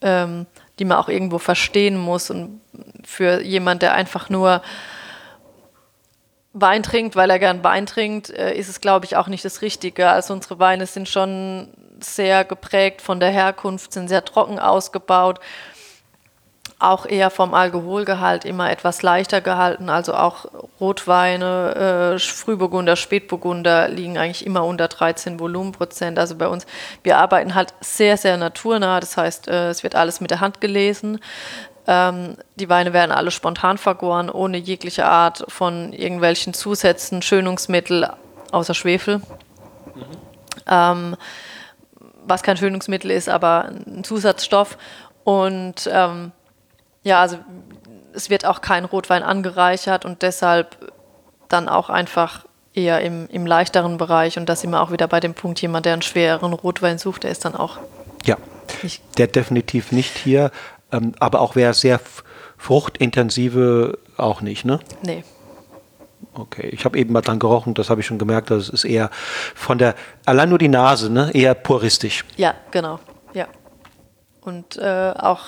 ähm, die man auch irgendwo verstehen muss. Und für jemand, der einfach nur Wein trinkt, weil er gern Wein trinkt, äh, ist es, glaube ich, auch nicht das Richtige. Also unsere Weine sind schon sehr geprägt von der Herkunft, sind sehr trocken ausgebaut auch eher vom Alkoholgehalt immer etwas leichter gehalten. Also auch Rotweine, äh, Frühburgunder, Spätburgunder liegen eigentlich immer unter 13 Volumenprozent. Also bei uns, wir arbeiten halt sehr, sehr naturnah. Das heißt, äh, es wird alles mit der Hand gelesen. Ähm, die Weine werden alle spontan vergoren, ohne jegliche Art von irgendwelchen Zusätzen, Schönungsmittel, außer Schwefel. Mhm. Ähm, was kein Schönungsmittel ist, aber ein Zusatzstoff. Und ähm, ja, also es wird auch kein Rotwein angereichert und deshalb dann auch einfach eher im, im leichteren Bereich. Und da sind wir auch wieder bei dem Punkt, jemand, der einen schwereren Rotwein sucht, der ist dann auch. Ja, nicht der definitiv nicht hier. Ähm, aber auch wer sehr fruchtintensive auch nicht, ne? Nee. Okay, ich habe eben mal dran gerochen, das habe ich schon gemerkt, das ist eher von der, allein nur die Nase, ne? Eher puristisch. Ja, genau. Ja. Und äh, auch,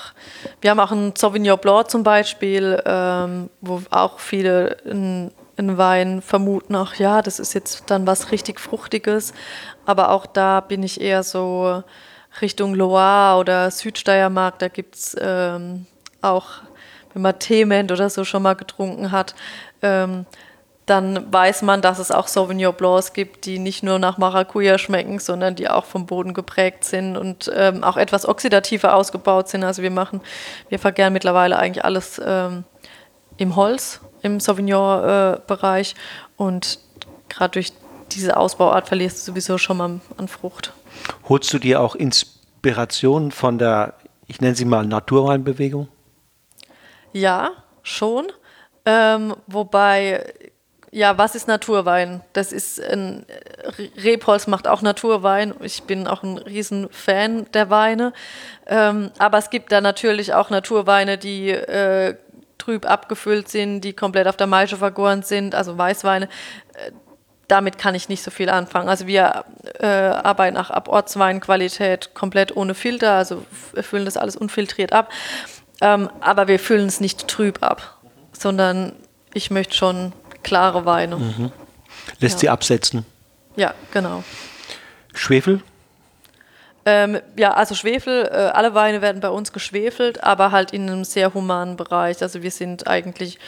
wir haben auch einen Sauvignon Blanc zum Beispiel, ähm, wo auch viele einen Wein vermuten, ach ja, das ist jetzt dann was richtig Fruchtiges. Aber auch da bin ich eher so Richtung Loire oder Südsteiermark, da gibt es ähm, auch, wenn man Teement oder so schon mal getrunken hat, ähm, dann weiß man, dass es auch Sauvignon Blancs gibt, die nicht nur nach Maracuja schmecken, sondern die auch vom Boden geprägt sind und ähm, auch etwas oxidativer ausgebaut sind. Also wir machen, wir vergären mittlerweile eigentlich alles ähm, im Holz, im Sauvignon-Bereich äh, und gerade durch diese Ausbauart verlierst du sowieso schon mal an Frucht. Holst du dir auch Inspiration von der, ich nenne sie mal Naturweinbewegung? Ja, schon. Ähm, wobei ja, was ist Naturwein? Das ist ein Rebholz macht auch Naturwein. Ich bin auch ein Riesenfan der Weine. Ähm, aber es gibt da natürlich auch Naturweine, die äh, trüb abgefüllt sind, die komplett auf der Maische vergoren sind, also Weißweine. Damit kann ich nicht so viel anfangen. Also wir äh, arbeiten nach Abortsweinqualität komplett ohne Filter, also wir füllen das alles unfiltriert ab. Ähm, aber wir füllen es nicht trüb ab, sondern ich möchte schon klare Weine. Mhm. Lässt ja. sie absetzen. Ja, genau. Schwefel? Ähm, ja, also Schwefel, äh, alle Weine werden bei uns geschwefelt, aber halt in einem sehr humanen Bereich. Also wir sind eigentlich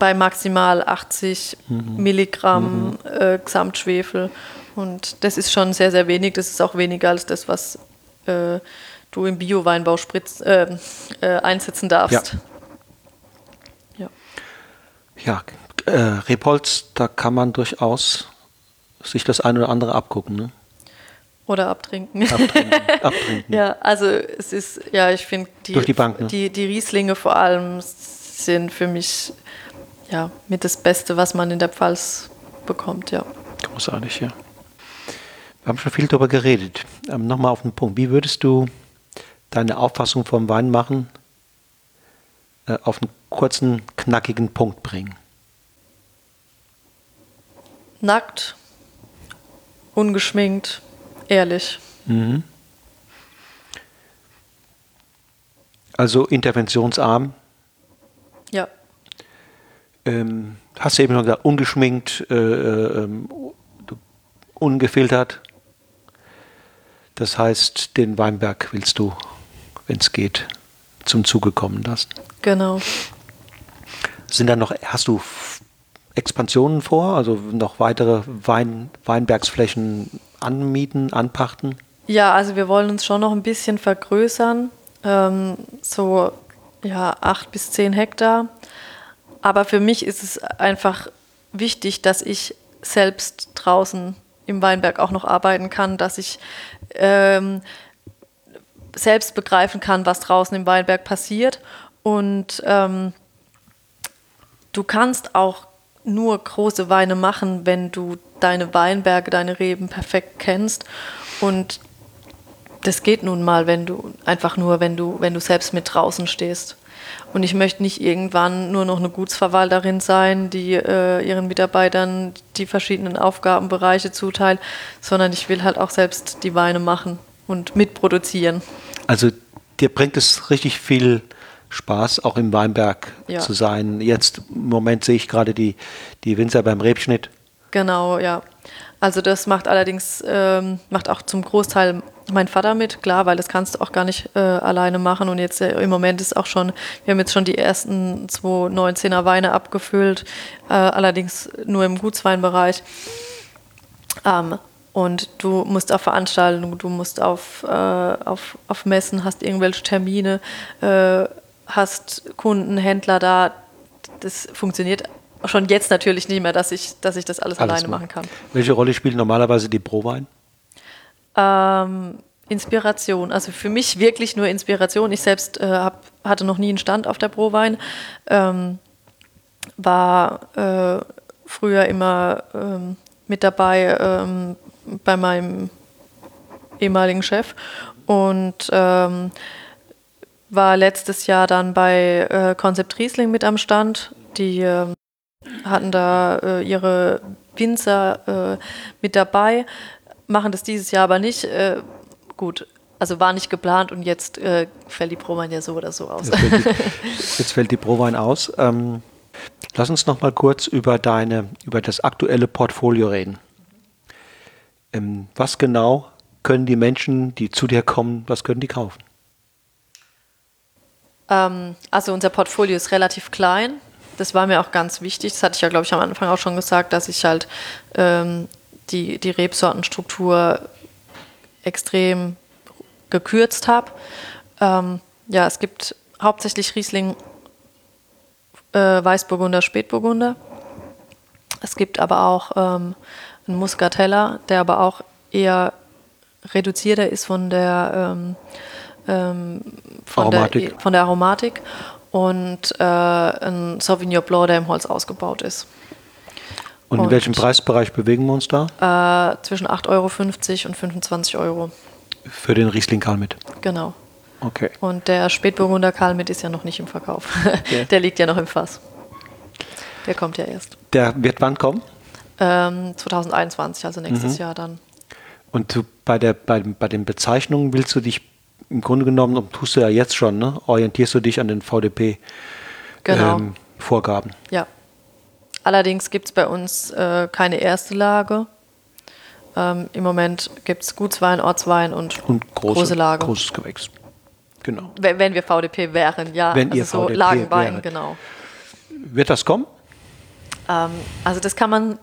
bei maximal 80 mhm. Milligramm mhm. Äh, Gesamtschwefel. Und das ist schon sehr, sehr wenig. Das ist auch weniger als das, was äh, du im Bio-Weinbau äh, äh, einsetzen darfst. Ja. Ja, äh, Rebholz, da kann man durchaus sich das eine oder andere abgucken. Ne? Oder abtrinken. Abtrinken. abtrinken. ja, also es ist, ja, ich finde, die, die, ne? die, die Rieslinge vor allem sind für mich ja, mit das Beste, was man in der Pfalz bekommt, ja. Großartig, ja. Wir haben schon viel darüber geredet. Ähm, Nochmal auf den Punkt. Wie würdest du deine Auffassung vom Wein machen, äh, auf einen kurzen, knackigen Punkt bringen? Nackt, ungeschminkt, ehrlich. Mhm. Also interventionsarm? Ähm, hast du eben noch gesagt, ungeschminkt, äh, äh, ungefiltert. Das heißt, den Weinberg willst du, wenn es geht, zum Zuge kommen lassen. Genau. Sind da noch, hast du Expansionen vor, also noch weitere Wein, Weinbergsflächen anmieten, anpachten? Ja, also wir wollen uns schon noch ein bisschen vergrößern, ähm, so ja, acht bis zehn Hektar. Aber für mich ist es einfach wichtig, dass ich selbst draußen im Weinberg auch noch arbeiten kann, dass ich ähm, selbst begreifen kann, was draußen im Weinberg passiert. Und ähm, du kannst auch nur große Weine machen, wenn du deine Weinberge, deine Reben perfekt kennst. Und das geht nun mal, wenn du einfach nur, wenn du, wenn du selbst mit draußen stehst. Und ich möchte nicht irgendwann nur noch eine Gutsverwalterin sein, die äh, ihren Mitarbeitern die verschiedenen Aufgabenbereiche zuteilt, sondern ich will halt auch selbst die Weine machen und mitproduzieren. Also dir bringt es richtig viel Spaß, auch im Weinberg ja. zu sein. Jetzt im Moment sehe ich gerade die, die Winzer beim Rebschnitt. Genau, ja. Also das macht allerdings, ähm, macht auch zum Großteil mein Vater mit, klar, weil das kannst du auch gar nicht äh, alleine machen. Und jetzt äh, im Moment ist auch schon, wir haben jetzt schon die ersten 219er Weine abgefüllt, äh, allerdings nur im Gutsweinbereich. Ähm, und du musst auf Veranstaltungen, du musst auf, äh, auf, auf Messen, hast irgendwelche Termine, äh, hast Kunden, Händler da. Das funktioniert schon jetzt natürlich nicht mehr, dass ich, dass ich das alles, alles alleine machen kann. Welche Rolle spielt normalerweise die Prowein? Ähm, Inspiration. Also für mich wirklich nur Inspiration. Ich selbst äh, hab, hatte noch nie einen Stand auf der Prowein. Ähm, war äh, früher immer ähm, mit dabei ähm, bei meinem ehemaligen Chef und ähm, war letztes Jahr dann bei äh, Concept Riesling mit am Stand. Die äh, hatten da äh, ihre Winzer äh, mit dabei, machen das dieses Jahr aber nicht. Äh, gut, also war nicht geplant und jetzt äh, fällt die Prowein ja so oder so aus. Jetzt fällt die, jetzt fällt die Prowein aus. Ähm, lass uns noch mal kurz über deine, über das aktuelle Portfolio reden. Ähm, was genau können die Menschen, die zu dir kommen, was können die kaufen? Ähm, also unser Portfolio ist relativ klein. Das war mir auch ganz wichtig. Das hatte ich ja, glaube ich, am Anfang auch schon gesagt, dass ich halt ähm, die, die Rebsortenstruktur extrem gekürzt habe. Ähm, ja, es gibt hauptsächlich Riesling, äh, Weißburgunder, Spätburgunder. Es gibt aber auch ähm, einen Muscatella, der aber auch eher reduzierter ist von der ähm, von, Aromatik. Der, von der Aromatik und äh, ein Sauvignon Blanc, der im Holz ausgebaut ist. Und in und, welchem Preisbereich bewegen wir uns da? Äh, zwischen 8,50 Euro und 25 Euro. Für den Riesling Kalmit? Genau. Okay. Und der Spätburgunder Kalmit ist ja noch nicht im Verkauf. Okay. der liegt ja noch im Fass. Der kommt ja erst. Der wird wann kommen? Ähm, 2021, also nächstes mhm. Jahr dann. Und du, bei, der, bei, bei den Bezeichnungen willst du dich im Grunde genommen, tust du ja jetzt schon, ne, orientierst du dich an den VDP-Vorgaben. Genau. Ähm, ja. Allerdings gibt es bei uns äh, keine erste Lage. Ähm, Im Moment gibt es Gutswein, Ortswein und, und große, große Lage. Großes Gewächs. Genau. Wenn, wenn, wir VDP wären, ja. Wenn also ihr so VDP Lagenwein, wäre. genau. Wird das kommen? Ähm, also das kann man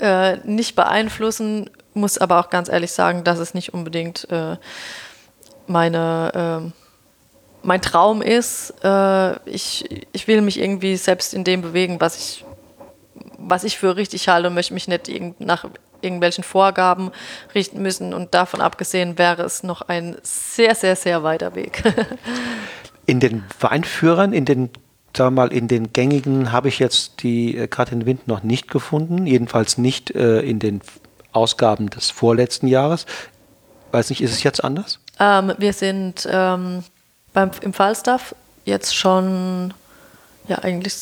äh, nicht beeinflussen, muss aber auch ganz ehrlich sagen, dass es nicht unbedingt äh, meine, äh, mein Traum ist. Äh, ich, ich will mich irgendwie selbst in dem bewegen, was ich, was ich für richtig halte und möchte mich nicht irgend, nach irgendwelchen Vorgaben richten müssen. Und davon abgesehen wäre es noch ein sehr, sehr, sehr weiter Weg. in den Weinführern, in den sagen wir mal, in den gängigen habe ich jetzt die äh, Katrin Wind noch nicht gefunden, jedenfalls nicht äh, in den Ausgaben des vorletzten Jahres. Weiß nicht, ist es jetzt anders? Ähm, wir sind ähm, beim, im Falstaff jetzt schon ja eigentlich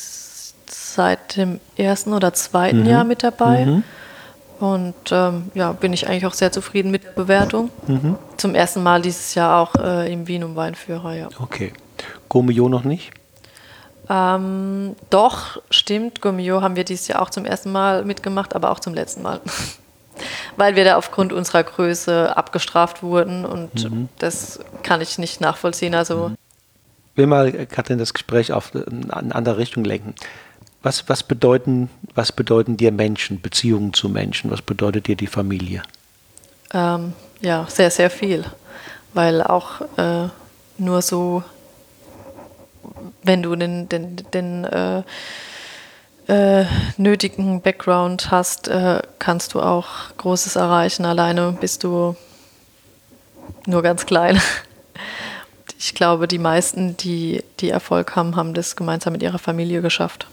seit dem ersten oder zweiten mhm. Jahr mit dabei. Mhm. Und ähm, ja, bin ich eigentlich auch sehr zufrieden mit der Bewertung. Mhm. Zum ersten Mal dieses Jahr auch äh, im Wien um Weinführer, ja. Okay. Gomio noch nicht? Ähm, doch, stimmt. Gummio haben wir dieses Jahr auch zum ersten Mal mitgemacht, aber auch zum letzten Mal. Weil wir da aufgrund unserer Größe abgestraft wurden und mhm. das kann ich nicht nachvollziehen. Also ich will mal, Katrin, das Gespräch auf eine andere Richtung lenken. Was, was, bedeuten, was bedeuten dir Menschen, Beziehungen zu Menschen? Was bedeutet dir die Familie? Ähm, ja, sehr, sehr viel. Weil auch äh, nur so wenn du den, den, den äh, äh, nötigen Background hast, äh, kannst du auch Großes erreichen. Alleine bist du nur ganz klein. Ich glaube, die meisten, die, die Erfolg haben, haben das gemeinsam mit ihrer Familie geschafft.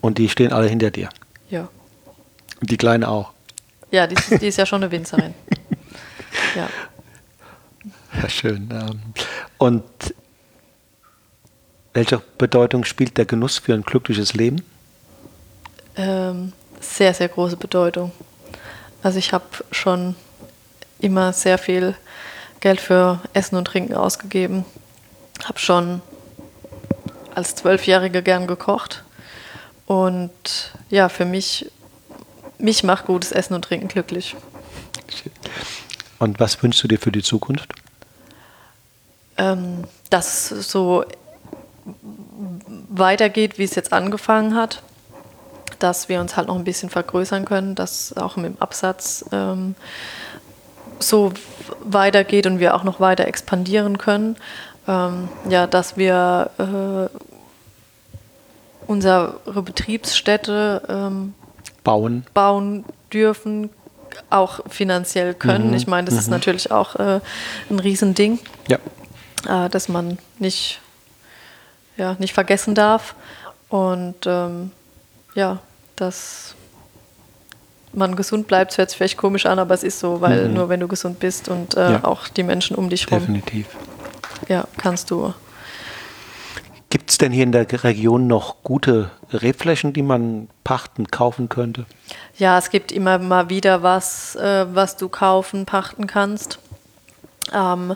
Und die stehen alle hinter dir? Ja. Die Kleine auch? Ja, die, die ist ja schon eine Winzerin. ja. Ja, schön. Ähm, und welche Bedeutung spielt der Genuss für ein glückliches Leben? Ähm, sehr, sehr große Bedeutung. Also ich habe schon immer sehr viel Geld für Essen und Trinken ausgegeben. Habe schon als Zwölfjährige gern gekocht. Und ja, für mich, mich macht gutes Essen und Trinken glücklich. Und was wünschst du dir für die Zukunft? Ähm, dass so weitergeht, wie es jetzt angefangen hat, dass wir uns halt noch ein bisschen vergrößern können, dass auch mit dem Absatz ähm, so weitergeht und wir auch noch weiter expandieren können. Ähm, ja, dass wir äh, unsere Betriebsstätte ähm, bauen. bauen dürfen, auch finanziell können. Mhm. Ich meine, das mhm. ist natürlich auch äh, ein Riesending, ja. äh, dass man nicht ja, nicht vergessen darf. Und ähm, ja, dass man gesund bleibt, hört sich vielleicht komisch an, aber es ist so, weil mhm. nur wenn du gesund bist und äh, ja. auch die Menschen um dich herum. Definitiv. Ja, kannst du. Gibt es denn hier in der Region noch gute Rebflächen, die man pachten, kaufen könnte? Ja, es gibt immer mal wieder was, äh, was du kaufen, pachten kannst. Ähm,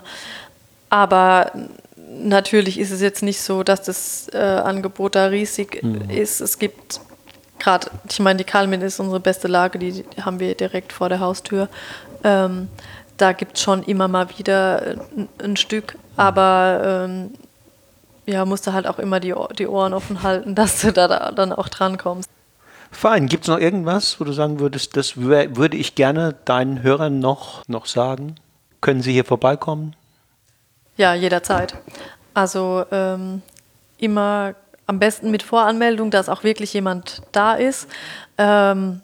aber natürlich ist es jetzt nicht so, dass das äh, Angebot da riesig mhm. ist. Es gibt gerade, ich meine, die Kalmin ist unsere beste Lage, die, haben wir direkt vor der Haustür. Ähm, da gibt es schon immer mal wieder ein, ein Stück, aber ähm, ja, musst du halt auch immer die, die Ohren offen halten, dass du da, da dann auch drankommst. Fein. Gibt es noch irgendwas, wo du sagen würdest, das würde ich gerne deinen Hörern noch, noch sagen? Können sie hier vorbeikommen? Ja, jederzeit. Also ähm, immer am besten mit Voranmeldung, dass auch wirklich jemand da ist. Ähm,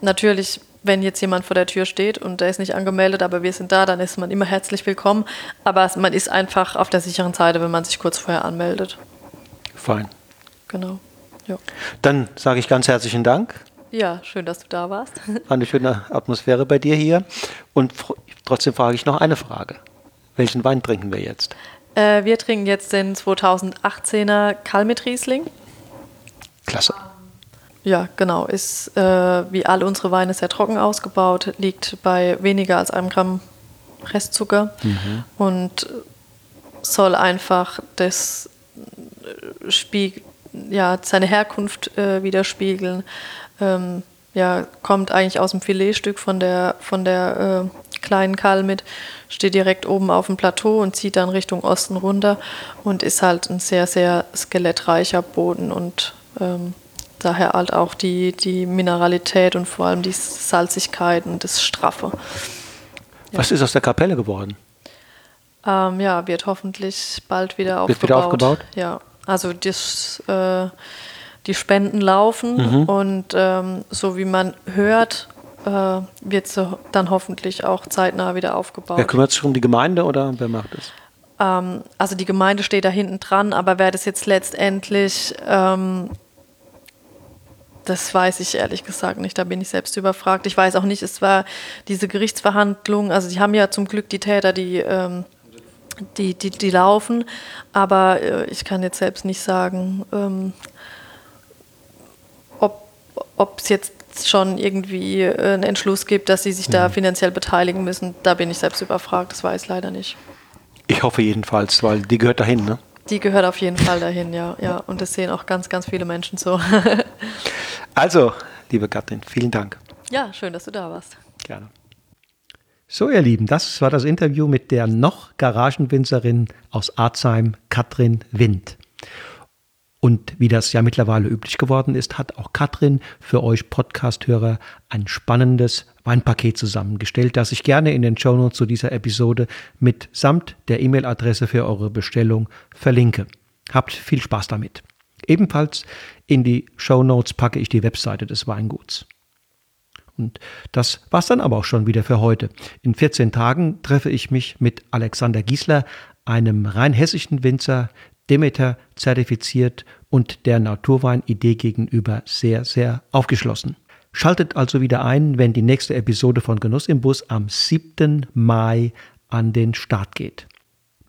natürlich, wenn jetzt jemand vor der Tür steht und der ist nicht angemeldet, aber wir sind da, dann ist man immer herzlich willkommen. Aber man ist einfach auf der sicheren Seite, wenn man sich kurz vorher anmeldet. Fein. Genau. Ja. Dann sage ich ganz herzlichen Dank. Ja, schön, dass du da warst. War eine schöne Atmosphäre bei dir hier. Und trotzdem frage ich noch eine Frage. Welchen Wein trinken wir jetzt? Äh, wir trinken jetzt den 2018er Kalmit Riesling. Klasse. Ja, genau. Ist äh, wie alle unsere Weine sehr trocken ausgebaut, liegt bei weniger als einem Gramm Restzucker mhm. und soll einfach das Spiegel, ja, seine Herkunft äh, widerspiegeln. Ähm, ja, kommt eigentlich aus dem Filetstück von der, von der äh, kleinen Kalmit, steht direkt oben auf dem Plateau und zieht dann Richtung Osten runter und ist halt ein sehr, sehr skelettreicher Boden und ähm, daher halt auch die, die Mineralität und vor allem die Salzigkeit und das Straffe. Ja. Was ist aus der Kapelle geworden? Ähm, ja, wird hoffentlich bald wieder aufgebaut. Wird wieder aufgebaut? Ja, also das, äh, die Spenden laufen mhm. und ähm, so wie man hört, äh, wird so dann hoffentlich auch zeitnah wieder aufgebaut. Wer kümmert sich um die Gemeinde oder wer macht es? Ähm, also die Gemeinde steht da hinten dran, aber wer das jetzt letztendlich, ähm, das weiß ich ehrlich gesagt nicht, da bin ich selbst überfragt. Ich weiß auch nicht, es war diese Gerichtsverhandlung, also die haben ja zum Glück die Täter, die, ähm, die, die, die laufen, aber äh, ich kann jetzt selbst nicht sagen, ähm, ob es jetzt schon irgendwie äh, einen Entschluss gibt, dass sie sich da mhm. finanziell beteiligen müssen, da bin ich selbst überfragt, das weiß ich leider nicht. Ich hoffe jedenfalls, weil die gehört dahin, ne? Die gehört auf jeden Fall dahin, ja. ja. Und das sehen auch ganz, ganz viele Menschen so. also, liebe Katrin, vielen Dank. Ja, schön, dass du da warst. Gerne. So, ihr Lieben, das war das Interview mit der noch Garagenwinzerin aus Arzheim, Katrin Wind. Und wie das ja mittlerweile üblich geworden ist, hat auch Katrin für euch Podcast-Hörer ein spannendes Weinpaket zusammengestellt, das ich gerne in den Shownotes zu dieser Episode mitsamt der E-Mail-Adresse für eure Bestellung verlinke. Habt viel Spaß damit. Ebenfalls in die Shownotes packe ich die Webseite des Weinguts. Und das war's dann aber auch schon wieder für heute. In 14 Tagen treffe ich mich mit Alexander Giesler, einem rein hessischen Winzer, Demeter zertifiziert und der Naturwein-Idee gegenüber sehr, sehr aufgeschlossen. Schaltet also wieder ein, wenn die nächste Episode von Genuss im Bus am 7. Mai an den Start geht.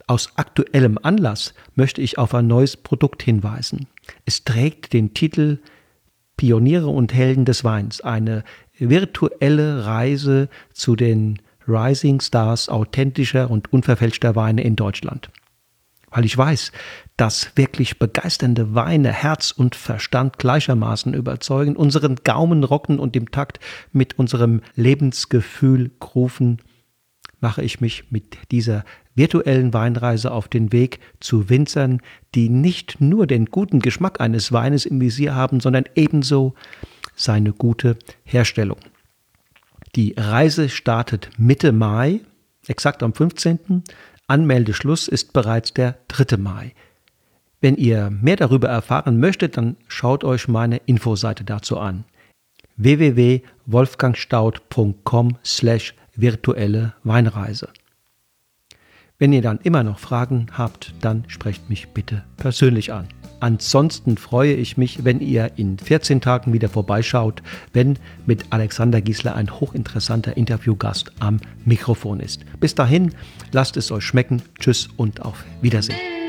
Aus aktuellem Anlass möchte ich auf ein neues Produkt hinweisen. Es trägt den Titel Pioniere und Helden des Weins, eine virtuelle Reise zu den Rising Stars authentischer und unverfälschter Weine in Deutschland weil ich weiß, dass wirklich begeisternde Weine Herz und Verstand gleichermaßen überzeugen, unseren Gaumen rocken und im Takt mit unserem Lebensgefühl rufen, mache ich mich mit dieser virtuellen Weinreise auf den Weg zu Winzern, die nicht nur den guten Geschmack eines Weines im Visier haben, sondern ebenso seine gute Herstellung. Die Reise startet Mitte Mai, exakt am 15. Anmeldeschluss ist bereits der 3. Mai. Wenn ihr mehr darüber erfahren möchtet, dann schaut euch meine Infoseite dazu an. www.wolfgangstaud.com slash virtuelle Weinreise. Wenn ihr dann immer noch Fragen habt, dann sprecht mich bitte persönlich an. Ansonsten freue ich mich, wenn ihr in 14 Tagen wieder vorbeischaut, wenn mit Alexander Giesler ein hochinteressanter Interviewgast am Mikrofon ist. Bis dahin, lasst es euch schmecken. Tschüss und auf Wiedersehen.